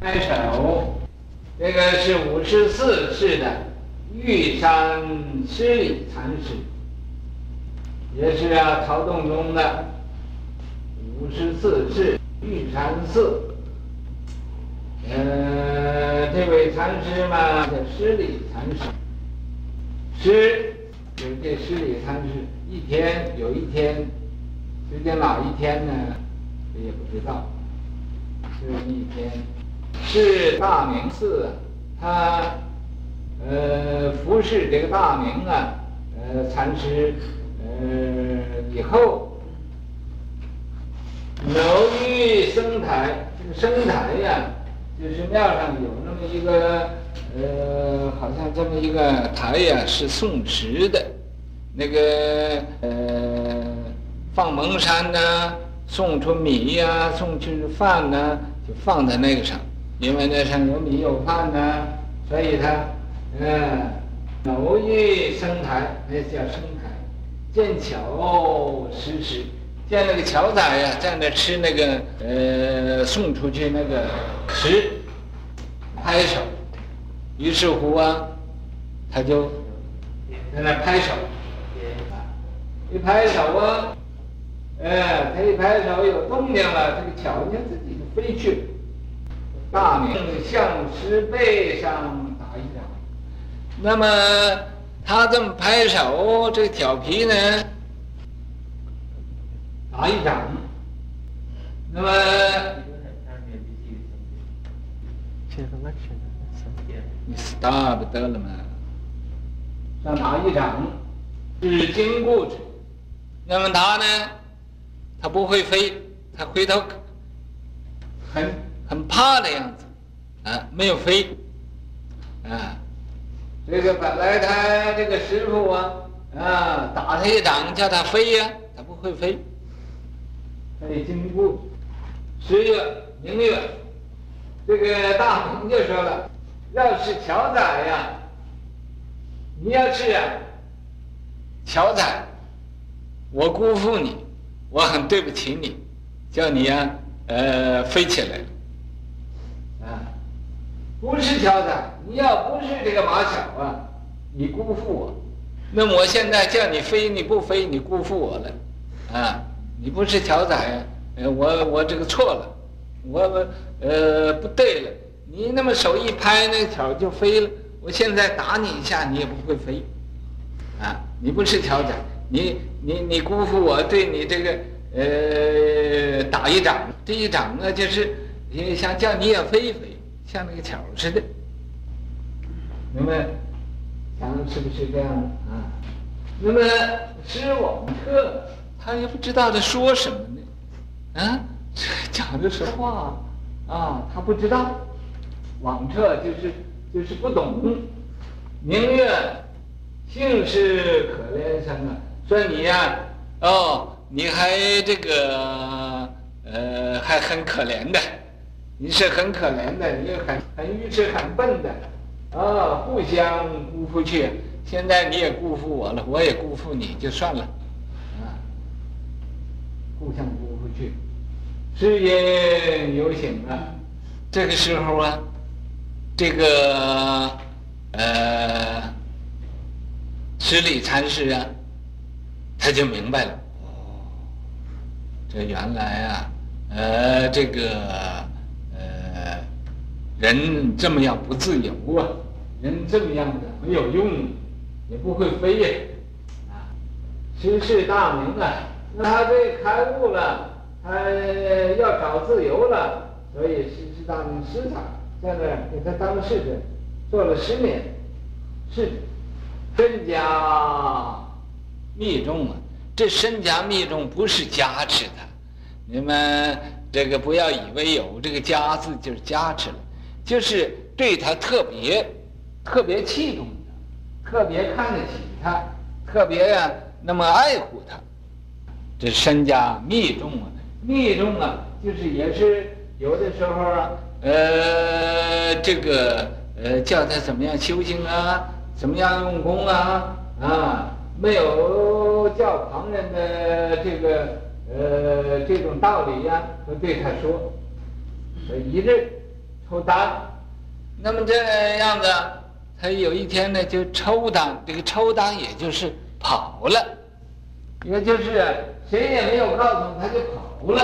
拍手，这个是五十四世的玉山十里禅师，也是啊曹洞宗的五十四世玉山寺。呃，这位禅师嘛叫十里禅师，十就是这十里禅师，一天有一天，究竟哪一天呢？也不知道。这一天是大明寺，他呃服侍这个大明啊，呃禅师呃以后，楼遇僧台，这个僧台呀。就是庙上有那么一个，呃，好像这么一个台呀，是宋时的，那个呃，放蒙山呐，送出米呀，送去饭呐，就放在那个上，因为那上有米有饭呐，所以他，嗯，偶遇僧台，那叫僧台，见樵食食，见那个樵仔呀，在那吃那个，呃，送出去那个。食拍手，于是乎啊，他就在那拍手，一拍手啊，哎，他一拍手有动静了，这个樵就自己就飞去。大明相师背上打一掌，那么他这么拍手，这个调皮呢，打一掌，那么。你 stop 得了吗？上打一掌，是经过去。那么他呢？他不会飞，他回头很很怕的样子，啊，没有飞，啊，这个本来他这个师傅啊，啊，打他一掌叫他飞呀，他不会飞。他得经过。十月明月。这个大鹏就说了：“要是乔仔呀，你要去啊，乔仔，我辜负你，我很对不起你，叫你呀，呃，飞起来，啊，不是樵仔，你要不是这个马小啊，你辜负我，那我现在叫你飞，你不飞，你辜负我了，啊，你不是樵仔，呃，我我这个错了。”我呃不对了，你那么手一拍，那个樵就飞了。我现在打你一下，你也不会飞，啊，你不是樵仔，你你你辜负我对你这个呃打一掌，这一掌啊就是想叫你也飞一飞，像那个樵似的，明白？想是不是这样啊？那么施网彻他也不知道在说什么呢，啊？讲的实话啊，他不知道，网彻就是就是不懂。明月，幸是可怜生啊！说你呀，哦，你还这个呃，还很可怜的，你是很可怜的，你很很愚痴、很笨的，啊，互相辜负去。现在你也辜负我了，我也辜负你，就算了，啊，互相辜负去。时因有醒啊，这个时候啊，这个呃，十里禅师啊，他就明白了，哦，这原来啊，呃，这个，人这么样不自由啊，人这么样的没有用，也不会飞呀，啊，世事大明啊，那他这开悟了。他要找自由了，所以是是大明师长在给他当侍者，做了十年，是身家密重啊。这身家密重不是加持的，你们这个不要以为有这个“家”字就是加持了，就是对他特别特别器重他，特别看得起他，特别呀、那么爱护他，这身家密重啊。密重啊，就是也是有的时候啊，呃，这个呃，叫他怎么样修行啊，怎么样用功啊，啊，没有叫旁人的这个呃这种道理呀、啊，都对他说，呃一日抽单。那么这样子，他有一天呢就抽单，这个抽单也就是跑了，也就是谁也没有告诉他，就跑了，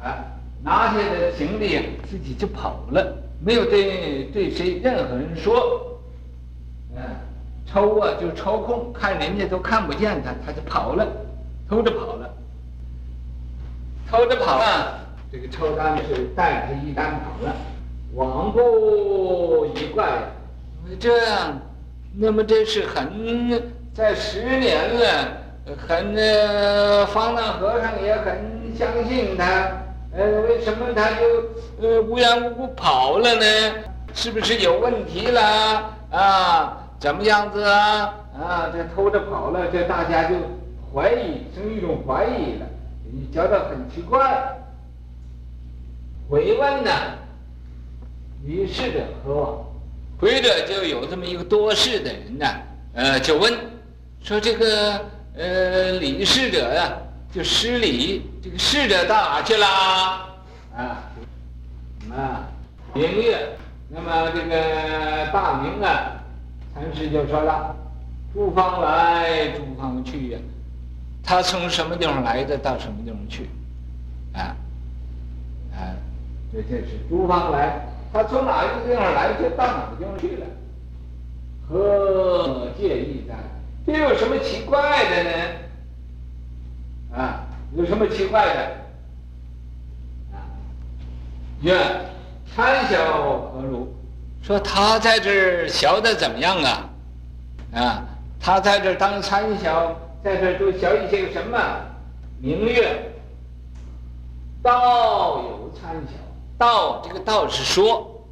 啊，拿下的行李自己就跑了，没有对对谁任何人说，嗯，抽啊就抽空，看人家都看不见他，他就跑了，偷着跑了，偷着跑了，这个抽单是带着一单跑了。王不一怪，这样，那么这是很在十年了，很，方丈和尚也很相信他，呃，为什么他就呃无缘无故跑了呢？是不是有问题了啊？怎么样子啊？啊，这偷着跑了，这大家就怀疑，生一种怀疑了，你觉得很奇怪，回问呢？于是者何往？回者就有这么一个多事的人呢，呃，就问说：“这个呃，李侍者呀、就失礼，这个侍者到哪去了？啊，啊，明月。那么这个大明啊，禅师就说了：诸方来，诸方去呀。他从什么地方来的，到什么地方去？啊，啊，这就是诸方来。”他从哪一个地方来，就到哪个地方去了，何介意哉？这有什么奇怪的呢？啊，有什么奇怪的？啊，曰：参晓何如？说他在这儿学的怎么样啊？啊，他在这儿当参晓，在这儿都学一些什么？明月，道有参晓。道这个道是说，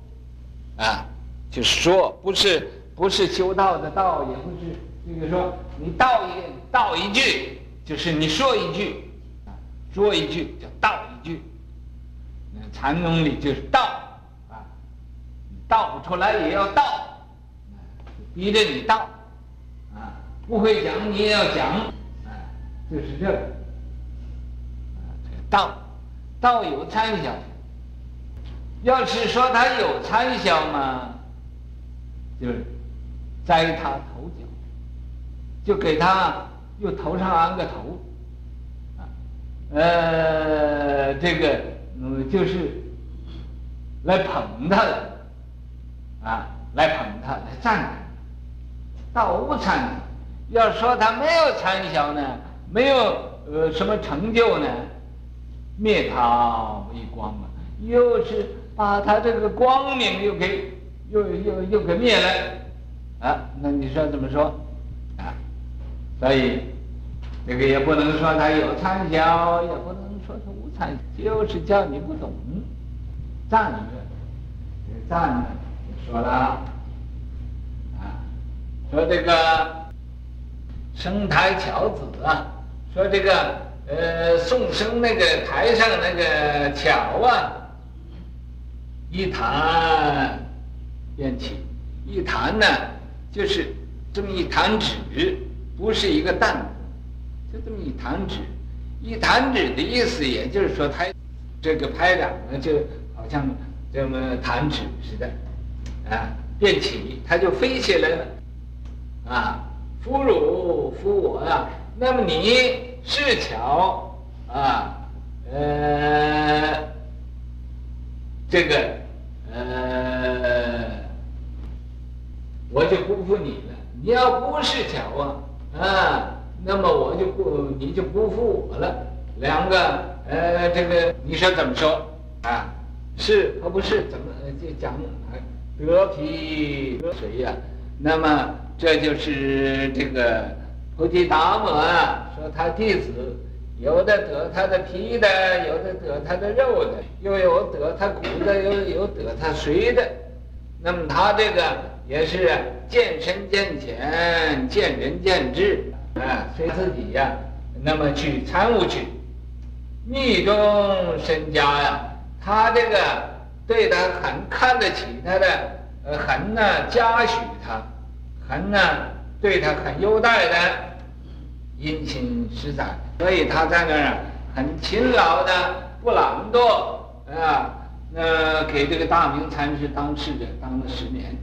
啊，就是说，不是不是修道的道，也不是这个说你道一道一句，就是你说一句，说一句叫道一句。那禅宗里就是道，啊，道不出来也要道，逼着你道，啊，不会讲你也要讲，啊，就是这个，啊，这个道，道有参晓。要是说他有参晓嘛，就是栽他头角，就给他又头上安个头，啊，呃，这个嗯就是来捧他的，啊，来捧他，来赞他，道无参晓。要说他没有参详呢，没有呃什么成就呢，灭他为光啊，又是。把他这个光明又给又又又给灭了，啊，那你说怎么说？啊，所以这个也不能说他有参晓，也不能说他无参，就是叫你不懂，赞一个，这赞呢，说了，啊，说这个生台樵子啊，说这个呃送生那个台上那个樵啊。一弹便起，一弹呢，就是这么一弹指，不是一个弹，就这么一弹指。一弹指的意思，也就是说，他这个拍掌呢，就好像这么弹指似的，啊，便起，他就飞起来了，啊，俘虏俘我啊，那么你是樵啊，呃，这个。呃，我就辜负你了。你要不是巧啊，啊，那么我就不，你就辜负我了。两个，呃，这个你说怎么说啊？是和不是？怎么就讲得皮得水呀？那么这就是这个菩提达摩啊，说他弟子。有的得他的皮的，有的得他的肉的，又有得他骨的，又有得他髓的。那么他这个也是见深见浅，见仁见智啊，随自己呀，那么去参悟去。密宗身家呀，他这个对他很看得起他的，呃，很呢嘉许他，很呢对他很优待的，殷勤实在。所以他在那儿很勤劳的，不懒惰啊，那给这个大明禅师当侍者当了十年，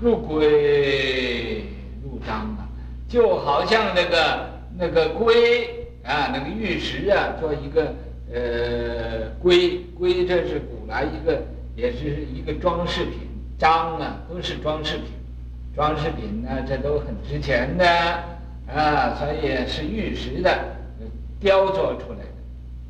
入龟入章啊，就好像那个那个龟啊，那个玉石啊，做一个呃龟龟，这是古来一个也是一个装饰品，章啊都是装饰品，装饰品呢这都很值钱的。啊，所以是玉石的雕琢出来的，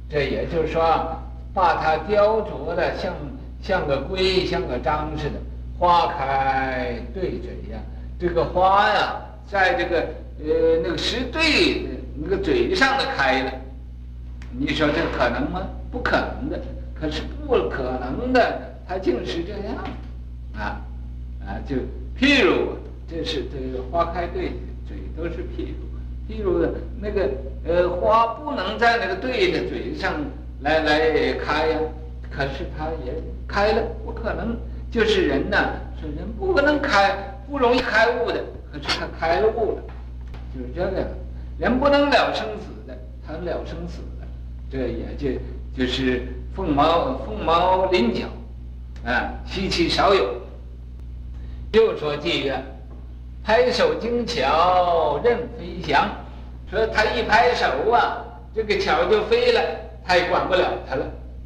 这也就是说。把它雕琢的像像个龟，像个章似的，花开对嘴呀。这个花呀，在这个呃那个石对那个嘴上的开了。你说这可能吗？不可能的。可是不可能的，它竟是这样啊啊！就譬如，这是这花开对嘴嘴都是譬如，譬如那个呃花不能在那个对的嘴上。来来开呀，可是他也开了，不可能。就是人呐，是人不可能开，不容易开悟的。可是他开了悟了，就是这个。人不能了生死的，他了生死的，这也就就是凤毛凤毛麟角，啊，稀奇少有。又说偈曰：拍手精巧任飞翔，说他一拍手啊，这个巧就飞了。他也管不了他了，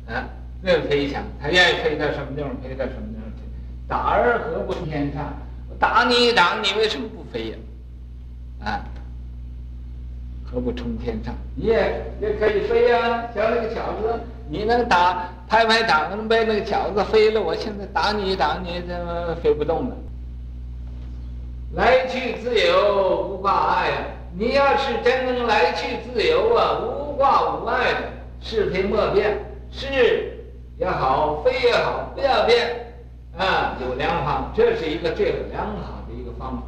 啊，任飞翔，他愿意飞到什么地方飞到什么地方去。打而何不天上？我打你一掌，你为什么不飞呀？啊，何不冲天上？你也也可以飞呀，像那个巧子，你能打拍拍掌，能被那个巧子飞了。我现在打你一掌，你怎么飞不动了？来去自由，无挂碍呀。你要是真能来去自由啊，无挂无碍的。是非莫变，是也好，非也好，不要变，啊，有良方，这是一个最良好的一个方法。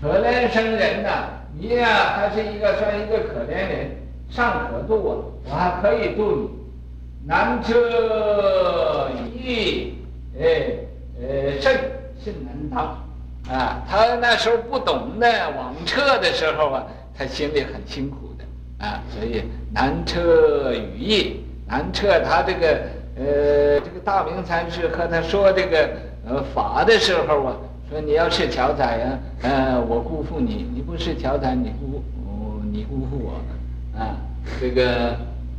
可怜生人呐，你呀，还是一个算一个可怜人，尚可度啊，我还可以度你。难测易，哎，呃，甚甚难当，啊，他那时候不懂的网测的时候啊，他心里很辛苦的。啊，所以难测语义，难测他这个呃，这个大明禅师和他说这个呃法的时候啊，说你要是巧仔呀，呃，我辜负你；你不是巧仔，你辜负你辜负我，啊，这个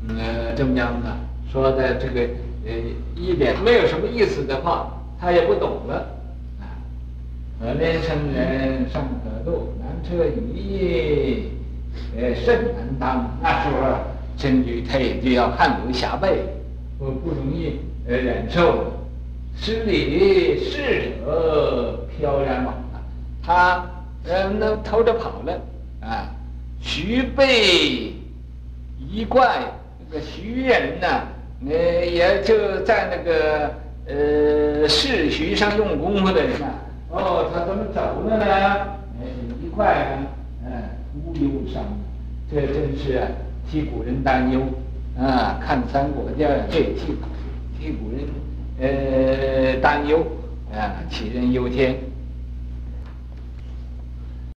呃这么样的说的这个呃一点没有什么意思的话，他也不懂了，可怜生人尚可度，难测语义。呃，甚难当，那时候甚至他也就要汗流浃背，不不容易呃忍受。失礼侍者飘然往了，他呃那偷着跑了啊。徐备一怪，那个徐人呢，呃也就在那个呃市徐上用功夫的人呐。哦，他怎么走了呢？哎，一怪啊。无忧伤，这真是替古人担忧啊！看《三国》这对替替古人呃担忧啊，杞人忧天。